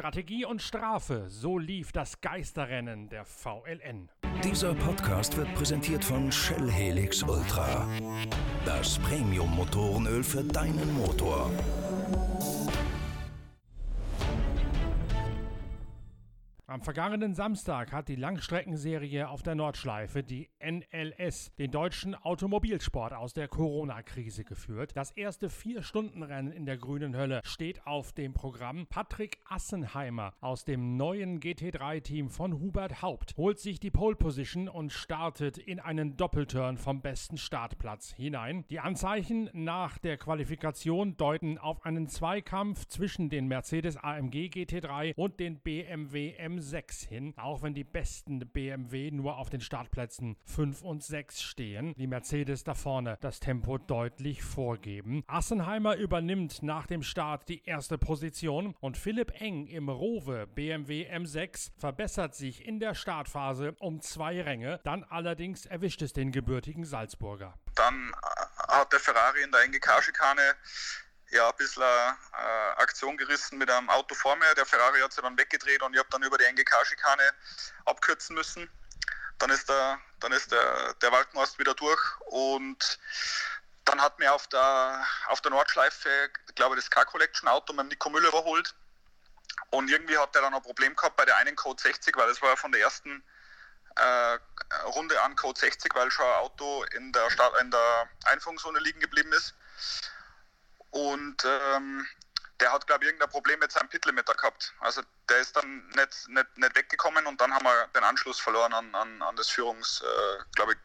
Strategie und Strafe, so lief das Geisterrennen der VLN. Dieser Podcast wird präsentiert von Shell Helix Ultra. Das Premium-Motorenöl für deinen Motor. Am vergangenen Samstag hat die Langstreckenserie auf der Nordschleife, die NLS, den deutschen Automobilsport aus der Corona-Krise geführt. Das erste Vier-Stunden-Rennen in der grünen Hölle steht auf dem Programm. Patrick Assenheimer aus dem neuen GT3-Team von Hubert Haupt holt sich die Pole Position und startet in einen Doppelturn vom besten Startplatz hinein. Die Anzeichen nach der Qualifikation deuten auf einen Zweikampf zwischen den Mercedes AMG GT3 und den BMW M 6 hin, auch wenn die besten BMW nur auf den Startplätzen 5 und 6 stehen. Die Mercedes da vorne das Tempo deutlich vorgeben. Assenheimer übernimmt nach dem Start die erste Position und Philipp Eng im Rowe BMW M6 verbessert sich in der Startphase um zwei Ränge. Dann allerdings erwischt es den gebürtigen Salzburger. Dann hat der Ferrari in der NGK-Schikane ja, ein bisschen äh, Aktion gerissen mit einem Auto vor mir. Der Ferrari hat sich dann weggedreht und ich habe dann über die NGK-Schikane abkürzen müssen. Dann ist der, dann ist der, der Walkenhorst wieder durch und dann hat mir auf der, auf der Nordschleife, glaube ich, das Car-Collection-Auto mit Nico Müller überholt. Und irgendwie hat er dann ein Problem gehabt bei der einen Code 60, weil das war ja von der ersten äh, Runde an Code 60, weil schon ein Auto in der, Start, in der Einführungszone liegen geblieben ist. Und ähm, der hat, glaube ich, irgendein Problem mit seinem Pitlimiter gehabt. Also der ist dann nicht, nicht, nicht weggekommen und dann haben wir den Anschluss verloren an, an, an das Führungs, äh, glaube ich,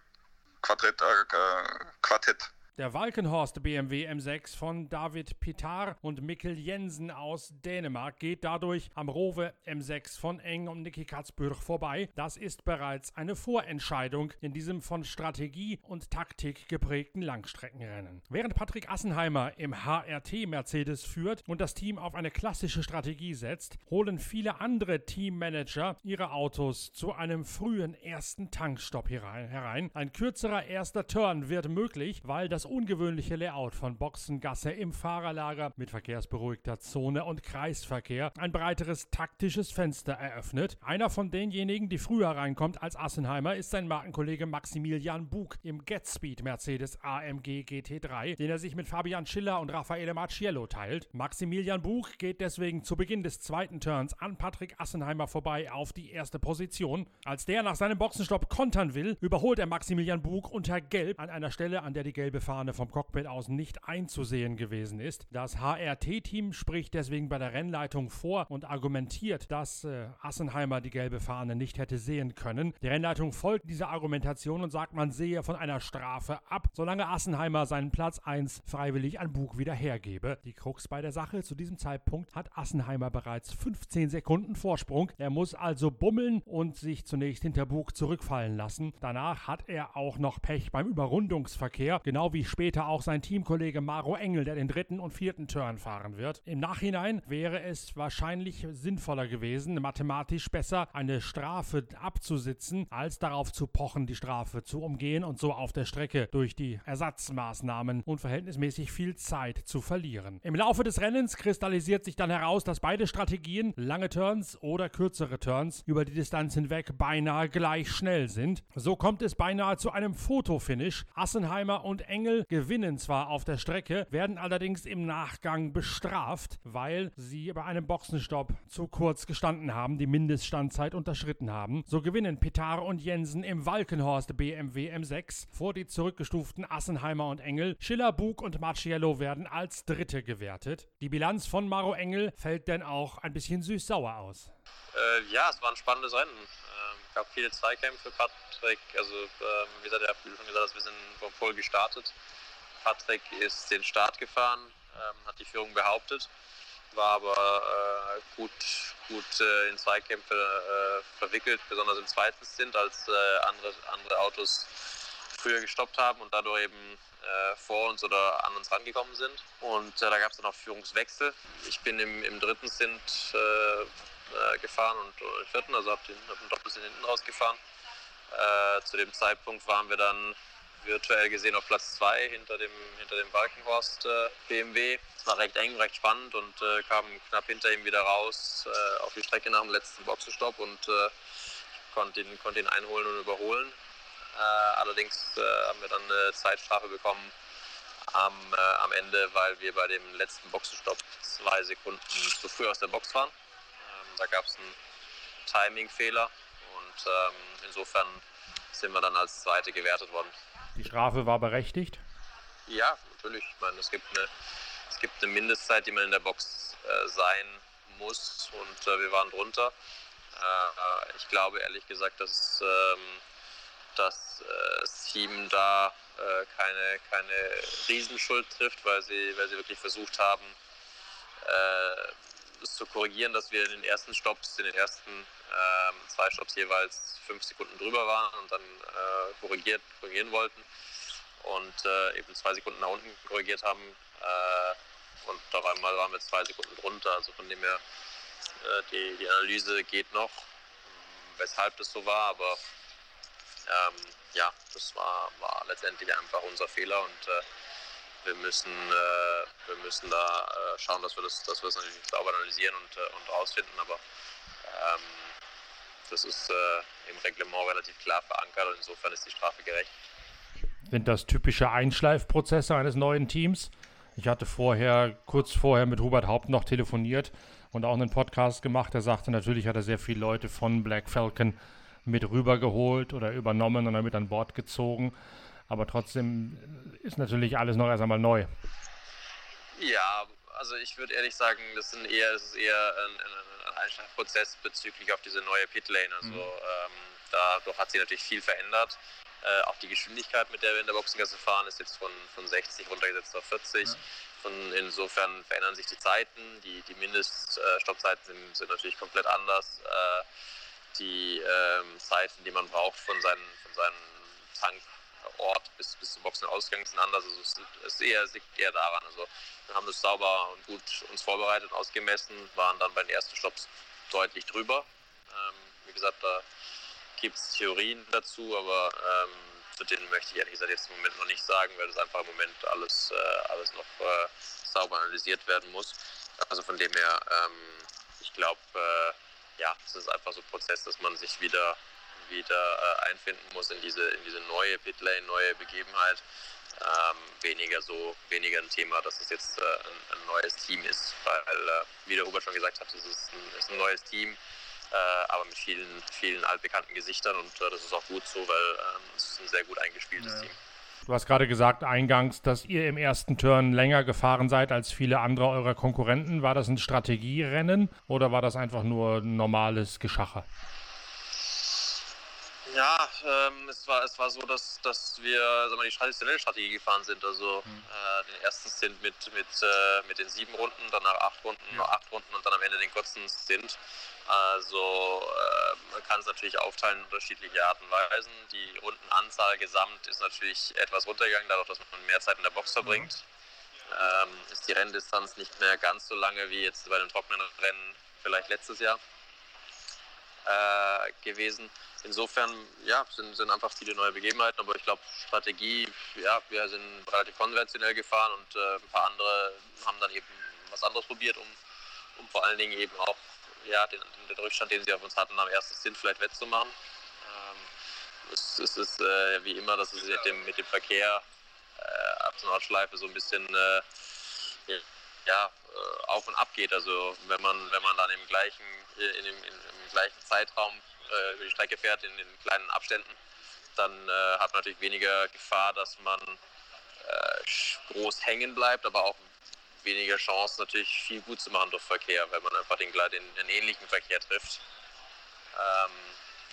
Quartett. Äh, Quartett. Der Walkenhorst BMW M6 von David Pitar und Mikkel Jensen aus Dänemark geht dadurch am Rowe M6 von Eng und Niki Katzbürg vorbei. Das ist bereits eine Vorentscheidung in diesem von Strategie und Taktik geprägten Langstreckenrennen. Während Patrick Assenheimer im HRT Mercedes führt und das Team auf eine klassische Strategie setzt, holen viele andere Teammanager ihre Autos zu einem frühen ersten Tankstopp herein. Ein kürzerer erster Turn wird möglich, weil das ungewöhnliche Layout von Boxengasse im Fahrerlager mit verkehrsberuhigter Zone und Kreisverkehr ein breiteres taktisches Fenster eröffnet. Einer von denjenigen, die früher reinkommt als Assenheimer, ist sein Markenkollege Maximilian Bug im Getspeed Mercedes AMG GT3, den er sich mit Fabian Schiller und Raffaele Marciello teilt. Maximilian Bug geht deswegen zu Beginn des zweiten Turns an Patrick Assenheimer vorbei auf die erste Position. Als der nach seinem Boxenstopp kontern will, überholt er Maximilian Bug unter Gelb an einer Stelle, an der die gelbe Fahne Fahne vom Cockpit aus nicht einzusehen gewesen ist. Das HRT-Team spricht deswegen bei der Rennleitung vor und argumentiert, dass äh, Assenheimer die gelbe Fahne nicht hätte sehen können. Die Rennleitung folgt dieser Argumentation und sagt, man sehe von einer Strafe ab, solange Assenheimer seinen Platz 1 freiwillig an Bug wieder hergebe. Die Krux bei der Sache, zu diesem Zeitpunkt hat Assenheimer bereits 15 Sekunden Vorsprung. Er muss also bummeln und sich zunächst hinter Bug zurückfallen lassen. Danach hat er auch noch Pech beim Überrundungsverkehr, genau wie später auch sein Teamkollege Maro Engel, der den dritten und vierten Turn fahren wird. Im Nachhinein wäre es wahrscheinlich sinnvoller gewesen, mathematisch besser eine Strafe abzusitzen, als darauf zu pochen, die Strafe zu umgehen und so auf der Strecke durch die Ersatzmaßnahmen unverhältnismäßig viel Zeit zu verlieren. Im Laufe des Rennens kristallisiert sich dann heraus, dass beide Strategien, lange Turns oder kürzere Turns, über die Distanz hinweg beinahe gleich schnell sind. So kommt es beinahe zu einem Fotofinish. Assenheimer und Engel Engel gewinnen zwar auf der Strecke, werden allerdings im Nachgang bestraft, weil sie bei einem Boxenstopp zu kurz gestanden haben, die Mindeststandzeit unterschritten haben. So gewinnen Petar und Jensen im Walkenhorst BMW M6 vor die zurückgestuften Assenheimer und Engel. Schiller, Bug und Marciello werden als Dritte gewertet. Die Bilanz von Maro Engel fällt denn auch ein bisschen süß-sauer aus. Äh, ja, es war ein spannendes Rennen. Ähm, gab viele Zweikämpfe. Patrick, also ähm, wie gesagt, er schon gesagt, wir sind vom Pol gestartet. Patrick ist den Start gefahren, ähm, hat die Führung behauptet, war aber äh, gut, gut äh, in Zweikämpfe äh, verwickelt, besonders im zweiten Stint, als äh, andere, andere Autos früher gestoppt haben und dadurch eben äh, vor uns oder an uns rangekommen sind. Und äh, da gab es dann auch Führungswechsel. Ich bin im, im dritten Stint gefahren und im vierten, also habe den, hab den Doppelstint hinten rausgefahren. zu dem Zeitpunkt waren wir dann virtuell gesehen auf Platz 2 hinter dem, hinter dem Balkenhorst äh, BMW. Es war recht eng, recht spannend und äh, kam knapp hinter ihm wieder raus äh, auf die Strecke nach dem letzten Boxenstopp und äh, konnte ihn, konnte ihn einholen und überholen. Äh, allerdings äh, haben wir dann eine Zeitstrafe bekommen am, am Ende, weil wir bei dem letzten Boxenstopp zwei Sekunden zu früh aus der Box waren. Da gab es einen Timing-Fehler und ähm, insofern sind wir dann als Zweite gewertet worden. Die Strafe war berechtigt? Ja, natürlich. Ich meine, es gibt eine, es gibt eine Mindestzeit, die man in der Box äh, sein muss und äh, wir waren drunter. Äh, ich glaube ehrlich gesagt, dass, ähm, dass äh, das Team da äh, keine, keine Riesenschuld trifft, weil sie, weil sie wirklich versucht haben, äh, es zu korrigieren, dass wir in den ersten Stops, in den ersten ähm, zwei Stops jeweils fünf Sekunden drüber waren und dann äh, korrigiert, korrigieren wollten und äh, eben zwei Sekunden nach unten korrigiert haben äh, und auf einmal waren wir zwei Sekunden drunter. Also von dem her, äh, die, die Analyse geht noch, weshalb das so war, aber ähm, ja, das war, war letztendlich einfach unser Fehler und äh, wir müssen, äh, wir müssen da äh, schauen, dass wir das, dass wir das natürlich sauber analysieren und, äh, und rausfinden, aber ähm, das ist äh, im Reglement relativ klar verankert und insofern ist die Strafe gerecht. Sind das typische Einschleifprozesse eines neuen Teams? Ich hatte vorher, kurz vorher mit Hubert Haupt noch telefoniert und auch einen Podcast gemacht. Er sagte, natürlich hat er sehr viele Leute von Black Falcon mit rübergeholt oder übernommen und damit an Bord gezogen. Aber trotzdem ist natürlich alles noch erst einmal neu. Ja, also ich würde ehrlich sagen, das, sind eher, das ist eher ein, ein Einschlagprozess bezüglich auf diese neue Pitlane. Also mhm. ähm, dadurch hat sich natürlich viel verändert. Äh, auch die Geschwindigkeit, mit der wir in der Boxengasse fahren, ist jetzt von, von 60 runtergesetzt auf 40. Ja. Von, insofern verändern sich die Zeiten. Die, die Mindeststoppzeiten sind, sind natürlich komplett anders. Äh, die ähm, Zeiten, die man braucht von seinen, von seinen Tank Ort bis, bis zum Boxenausgang sind anders. Also es, liegt eher daran. Also wir haben das sauber und gut uns vorbereitet ausgemessen, waren dann bei den ersten Stops deutlich drüber. Ähm, wie gesagt, da gibt es Theorien dazu, aber ähm, zu denen möchte ich ehrlich gesagt jetzt im Moment noch nicht sagen, weil das einfach im Moment alles, äh, alles noch äh, sauber analysiert werden muss. Also von dem her, ähm, ich glaube, äh, ja, es ist einfach so ein Prozess, dass man sich wieder wieder äh, einfinden muss in diese, in diese neue Pitlane, neue Begebenheit. Ähm, weniger so, weniger ein Thema, dass es jetzt äh, ein, ein, neues Team ist, weil, äh, wie der Hubert schon gesagt hat, es ist ein, ist ein neues Team, äh, aber mit vielen, vielen altbekannten Gesichtern und äh, das ist auch gut so, weil ähm, es ist ein sehr gut eingespieltes ja. Team. Du hast gerade gesagt eingangs, dass ihr im ersten Turn länger gefahren seid als viele andere eurer Konkurrenten. War das ein Strategierennen oder war das einfach nur ein normales Geschacher? Ja, ähm, es, war, es war so, dass, dass wir sag mal, die traditionelle Strategie gefahren sind. Also mhm. äh, den ersten Stint mit, mit, äh, mit den sieben Runden, danach acht Runden, noch acht Runden und dann am Ende den kurzen Stint. Also äh, man kann es natürlich aufteilen in unterschiedliche Arten und Weisen. Die Rundenanzahl gesamt ist natürlich etwas runtergegangen, dadurch, dass man mehr Zeit in der Box verbringt. Mhm. Ähm, ist die Renndistanz nicht mehr ganz so lange wie jetzt bei den trockenen Rennen vielleicht letztes Jahr äh, gewesen. Insofern ja, sind, sind einfach viele neue Begebenheiten, aber ich glaube, Strategie, ja, wir sind relativ konventionell gefahren und äh, ein paar andere haben dann eben was anderes probiert, um, um vor allen Dingen eben auch ja, den, den Rückstand, den sie auf uns hatten, am ersten Sinn vielleicht wettzumachen. Ähm, es, es ist äh, wie immer, dass es mit dem, mit dem Verkehr äh, ab zur Nordschleife so ein bisschen äh, ja, äh, auf und ab geht. Also wenn man, wenn man dann im gleichen, in dem, in, im gleichen Zeitraum äh, über die Strecke fährt, in den kleinen Abständen, dann äh, hat man natürlich weniger Gefahr, dass man äh, groß hängen bleibt, aber auch weniger Chance, natürlich viel gut zu machen durch Verkehr, wenn man einfach den, den, den ähnlichen Verkehr trifft. Ähm,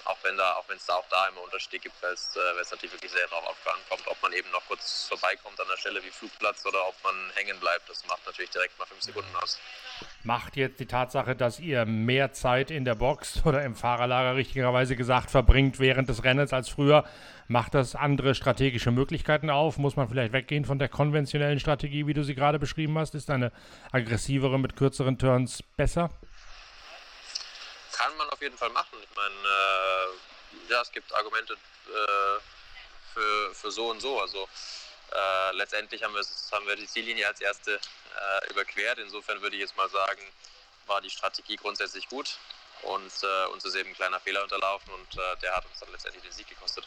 auch wenn da, auch wenn es da auch da immer Unterschiede gibt, weil es, äh, natürlich wirklich sehr darauf ankommt, ob man eben noch kurz vorbeikommt an der Stelle wie Flugplatz oder ob man hängen bleibt. Das macht natürlich direkt mal fünf Sekunden aus. Macht jetzt die Tatsache, dass ihr mehr Zeit in der Box oder im Fahrerlager richtigerweise gesagt verbringt während des Rennens als früher, macht das andere strategische Möglichkeiten auf? Muss man vielleicht weggehen von der konventionellen Strategie, wie du sie gerade beschrieben hast? Ist eine aggressivere mit kürzeren Turns besser? Jeden Fall machen. Ich meine, äh, ja, es gibt Argumente äh, für, für so und so. Also äh, letztendlich haben wir, haben wir die Ziellinie als erste äh, überquert. Insofern würde ich jetzt mal sagen, war die Strategie grundsätzlich gut und äh, uns ist eben ein kleiner Fehler unterlaufen und äh, der hat uns dann letztendlich den Sieg gekostet.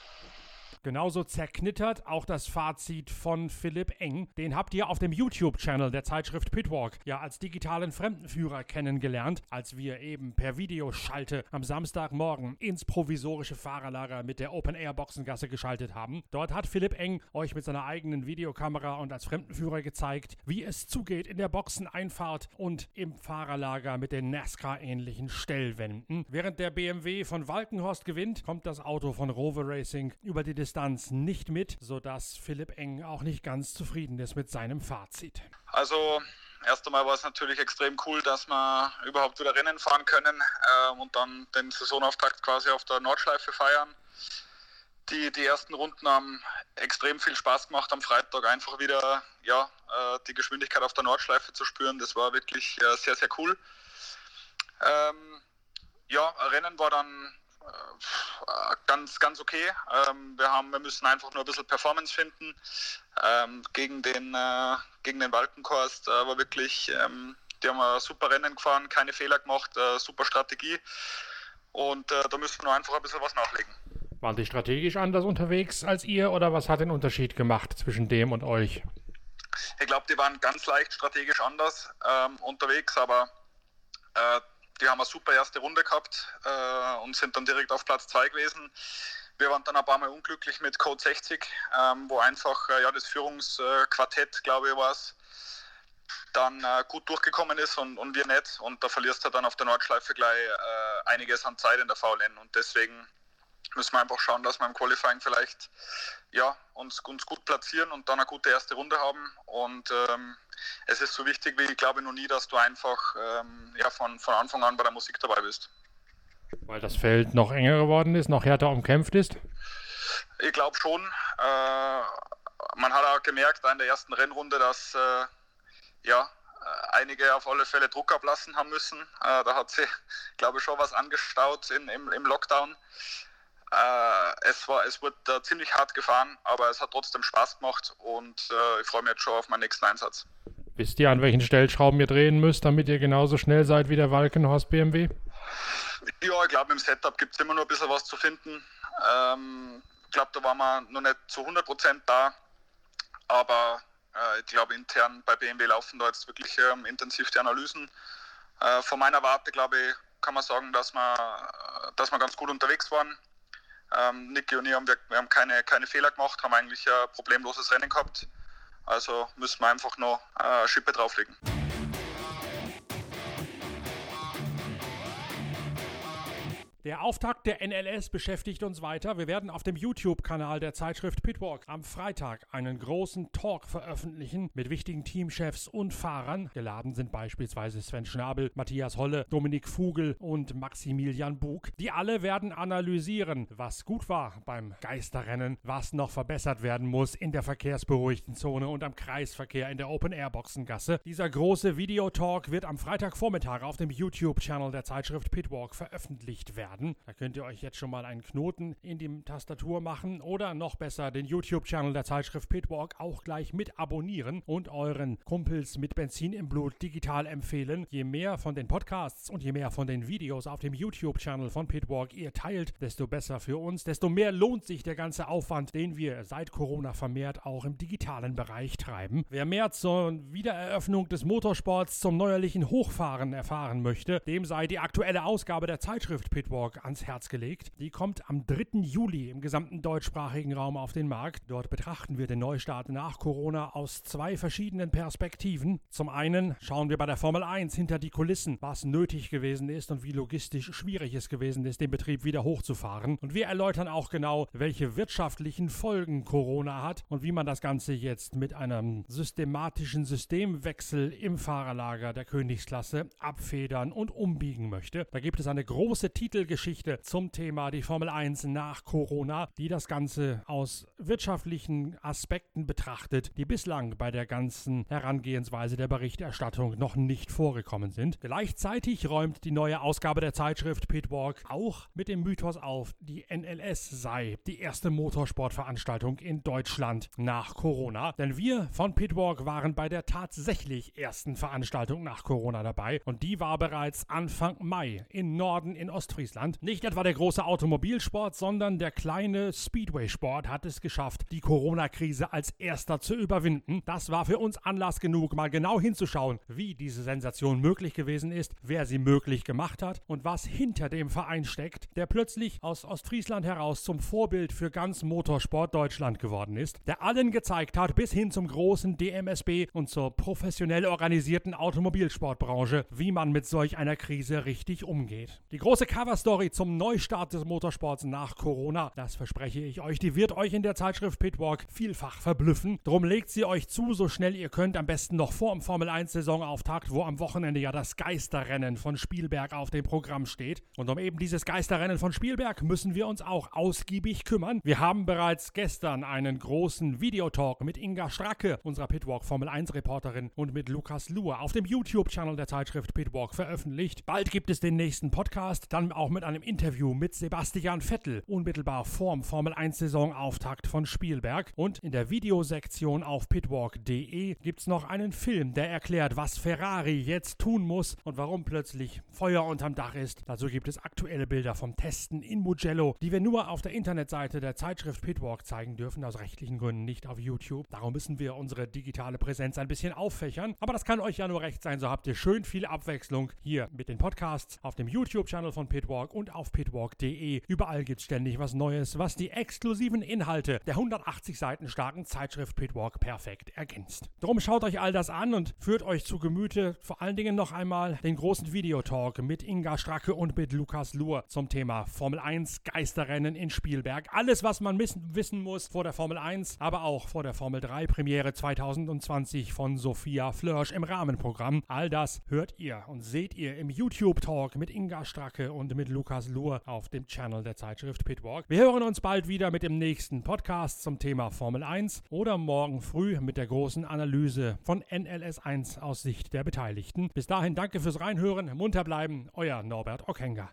Genauso zerknittert auch das Fazit von Philipp Eng. Den habt ihr auf dem YouTube-Channel der Zeitschrift Pitwalk ja als digitalen Fremdenführer kennengelernt, als wir eben per Videoschalte am Samstagmorgen ins provisorische Fahrerlager mit der Open-Air-Boxengasse geschaltet haben. Dort hat Philipp Eng euch mit seiner eigenen Videokamera und als Fremdenführer gezeigt, wie es zugeht in der Boxeneinfahrt und im Fahrerlager mit den NASCAR-ähnlichen Stellwänden. Während der BMW von Walkenhorst gewinnt, kommt das Auto von Rover Racing über die Distanz Distanz nicht mit, sodass Philipp Eng auch nicht ganz zufrieden ist mit seinem Fazit. Also erst einmal war es natürlich extrem cool, dass wir überhaupt wieder Rennen fahren können äh, und dann den Saisonauftakt quasi auf der Nordschleife feiern. Die, die ersten Runden haben extrem viel Spaß gemacht am Freitag, einfach wieder ja, äh, die Geschwindigkeit auf der Nordschleife zu spüren. Das war wirklich äh, sehr, sehr cool. Ähm, ja, Rennen war dann ganz, ganz okay. Ähm, wir, haben, wir müssen einfach nur ein bisschen Performance finden. Ähm, gegen den, äh, gegen den Walkenkorst äh, war wirklich, ähm, die haben ein super Rennen gefahren, keine Fehler gemacht, äh, super Strategie. Und äh, da müssen wir nur einfach ein bisschen was nachlegen. Waren die strategisch anders unterwegs als ihr oder was hat den Unterschied gemacht zwischen dem und euch? Ich glaube, die waren ganz leicht strategisch anders ähm, unterwegs, aber äh, die haben eine super erste Runde gehabt äh, und sind dann direkt auf Platz 2 gewesen. Wir waren dann ein paar Mal unglücklich mit Code 60, ähm, wo einfach äh, ja, das Führungsquartett, glaube ich, war es, dann äh, gut durchgekommen ist und, und wir nicht. Und da verlierst du dann auf der Nordschleife gleich äh, einiges an Zeit in der VLN. Und deswegen müssen wir einfach schauen, dass wir im Qualifying vielleicht ja, uns, uns gut platzieren und dann eine gute erste Runde haben. Und ähm, es ist so wichtig wie, ich glaube noch nie, dass du einfach ähm, ja, von, von Anfang an bei der Musik dabei bist. Weil das Feld noch enger geworden ist, noch härter umkämpft ist? Ich glaube schon. Äh, man hat auch gemerkt in der ersten Rennrunde, dass äh, ja, einige auf alle Fälle Druck ablassen haben müssen. Äh, da hat sich, glaube ich, schon was angestaut in, im, im Lockdown. Äh, es, war, es wurde äh, ziemlich hart gefahren, aber es hat trotzdem Spaß gemacht und äh, ich freue mich jetzt schon auf meinen nächsten Einsatz. Wisst ihr, an welchen Stellschrauben ihr drehen müsst, damit ihr genauso schnell seid wie der Walkenhorst BMW? Ja, ich glaube, im Setup gibt es immer noch ein bisschen was zu finden. Ähm, ich glaube, da waren wir noch nicht zu 100% da, aber äh, ich glaube, intern bei BMW laufen da jetzt wirklich ähm, intensiv die Analysen. Äh, von meiner Warte, glaube ich, kann man sagen, dass wir, dass wir ganz gut unterwegs waren. Ähm, Niki und ich haben, wir, wir haben keine, keine Fehler gemacht, haben eigentlich ein problemloses Rennen gehabt. Also müssen wir einfach noch eine Schippe drauflegen. Der Auftakt der NLS beschäftigt uns weiter. Wir werden auf dem YouTube-Kanal der Zeitschrift Pitwalk am Freitag einen großen Talk veröffentlichen mit wichtigen Teamchefs und Fahrern. Geladen sind beispielsweise Sven Schnabel, Matthias Holle, Dominik Fugel und Maximilian Bug. Die alle werden analysieren, was gut war beim Geisterrennen, was noch verbessert werden muss in der verkehrsberuhigten Zone und am Kreisverkehr in der Open-Air-Boxengasse. Dieser große Videotalk wird am Freitagvormittag auf dem YouTube-Channel der Zeitschrift Pitwalk veröffentlicht werden werden. Da könnt ihr euch jetzt schon mal einen Knoten in die Tastatur machen oder noch besser den YouTube-Channel der Zeitschrift Pitwalk auch gleich mit abonnieren und euren Kumpels mit Benzin im Blut digital empfehlen. Je mehr von den Podcasts und je mehr von den Videos auf dem YouTube-Channel von Pitwalk ihr teilt, desto besser für uns, desto mehr lohnt sich der ganze Aufwand, den wir seit Corona vermehrt auch im digitalen Bereich treiben. Wer mehr zur Wiedereröffnung des Motorsports zum neuerlichen Hochfahren erfahren möchte, dem sei die aktuelle Ausgabe der Zeitschrift Pitwalk Talk ans Herz gelegt. Die kommt am 3. Juli im gesamten deutschsprachigen Raum auf den Markt. Dort betrachten wir den Neustart nach Corona aus zwei verschiedenen Perspektiven. Zum einen schauen wir bei der Formel 1 hinter die Kulissen, was nötig gewesen ist und wie logistisch schwierig es gewesen ist, den Betrieb wieder hochzufahren. Und wir erläutern auch genau, welche wirtschaftlichen Folgen Corona hat und wie man das Ganze jetzt mit einem systematischen Systemwechsel im Fahrerlager der Königsklasse abfedern und umbiegen möchte. Da gibt es eine große Titelgeschichte Zeitgeschichte zum Thema die Formel 1 nach Corona, die das Ganze aus wirtschaftlichen Aspekten betrachtet, die bislang bei der ganzen Herangehensweise der Berichterstattung noch nicht vorgekommen sind. Gleichzeitig räumt die neue Ausgabe der Zeitschrift Pitwalk auch mit dem Mythos auf, die NLS sei die erste Motorsportveranstaltung in Deutschland nach Corona. Denn wir von Pitwalk waren bei der tatsächlich ersten Veranstaltung nach Corona dabei und die war bereits Anfang Mai in Norden in Ostfriesland. Nicht etwa der große Automobilsport, sondern der kleine Speedway-Sport hat es geschafft, die Corona-Krise als erster zu überwinden. Das war für uns Anlass genug, mal genau hinzuschauen, wie diese Sensation möglich gewesen ist, wer sie möglich gemacht hat und was hinter dem Verein steckt, der plötzlich aus Ostfriesland heraus zum Vorbild für ganz Motorsport Deutschland geworden ist, der allen gezeigt hat, bis hin zum großen DMSB und zur professionell organisierten Automobilsportbranche, wie man mit solch einer Krise richtig umgeht. Die große Coverstory zum Neustart des Motorsports nach Corona, das verspreche ich euch, die wird euch in der Zeitschrift Pitwalk vielfach verblüffen. Drum legt sie euch zu, so schnell ihr könnt, am besten noch vor dem Formel 1 Saisonauftakt, wo am Wochenende ja das Geisterrennen von Spielberg auf dem Programm steht. Und um eben dieses Geisterrennen von Spielberg müssen wir uns auch ausgiebig kümmern. Wir haben bereits gestern einen großen Videotalk mit Inga Stracke, unserer Pitwalk Formel 1 Reporterin, und mit Lukas Luhr auf dem YouTube-Channel der Zeitschrift Pitwalk veröffentlicht. Bald gibt es den nächsten Podcast, dann auch mit einem Interview mit Sebastian Vettel, unmittelbar vorm Formel 1 Saisonauftakt von Spielberg. Und in der Videosektion auf pitwalk.de gibt es noch einen Film, der erklärt, was Ferrari jetzt tun muss und warum plötzlich Feuer unterm Dach ist. Dazu gibt es aktuelle Bilder vom Testen in Mugello, die wir nur auf der Internetseite der Zeitschrift Pitwalk zeigen dürfen, aus rechtlichen Gründen nicht auf YouTube. Darum müssen wir unsere digitale Präsenz ein bisschen auffächern. Aber das kann euch ja nur recht sein, so habt ihr schön viel Abwechslung hier mit den Podcasts auf dem YouTube-Channel von Pitwalk und auf pitwalk.de. Überall gibt es ständig was Neues, was die exklusiven Inhalte der 180 Seiten starken Zeitschrift Pitwalk perfekt ergänzt. Drum schaut euch all das an und führt euch zu Gemüte vor allen Dingen noch einmal den großen Videotalk mit Inga Stracke und mit Lukas Luhr zum Thema Formel 1 Geisterrennen in Spielberg. Alles, was man wissen muss vor der Formel 1, aber auch vor der Formel 3 Premiere 2020 von Sophia Flörsch im Rahmenprogramm. All das hört ihr und seht ihr im YouTube-Talk mit Inga Stracke und mit Lukas Luhr auf dem Channel der Zeitschrift Pitwalk. Wir hören uns bald wieder mit dem nächsten Podcast zum Thema Formel 1 oder morgen früh mit der großen Analyse von NLS 1 aus Sicht der Beteiligten. Bis dahin danke fürs Reinhören, munter bleiben, euer Norbert Ockenger.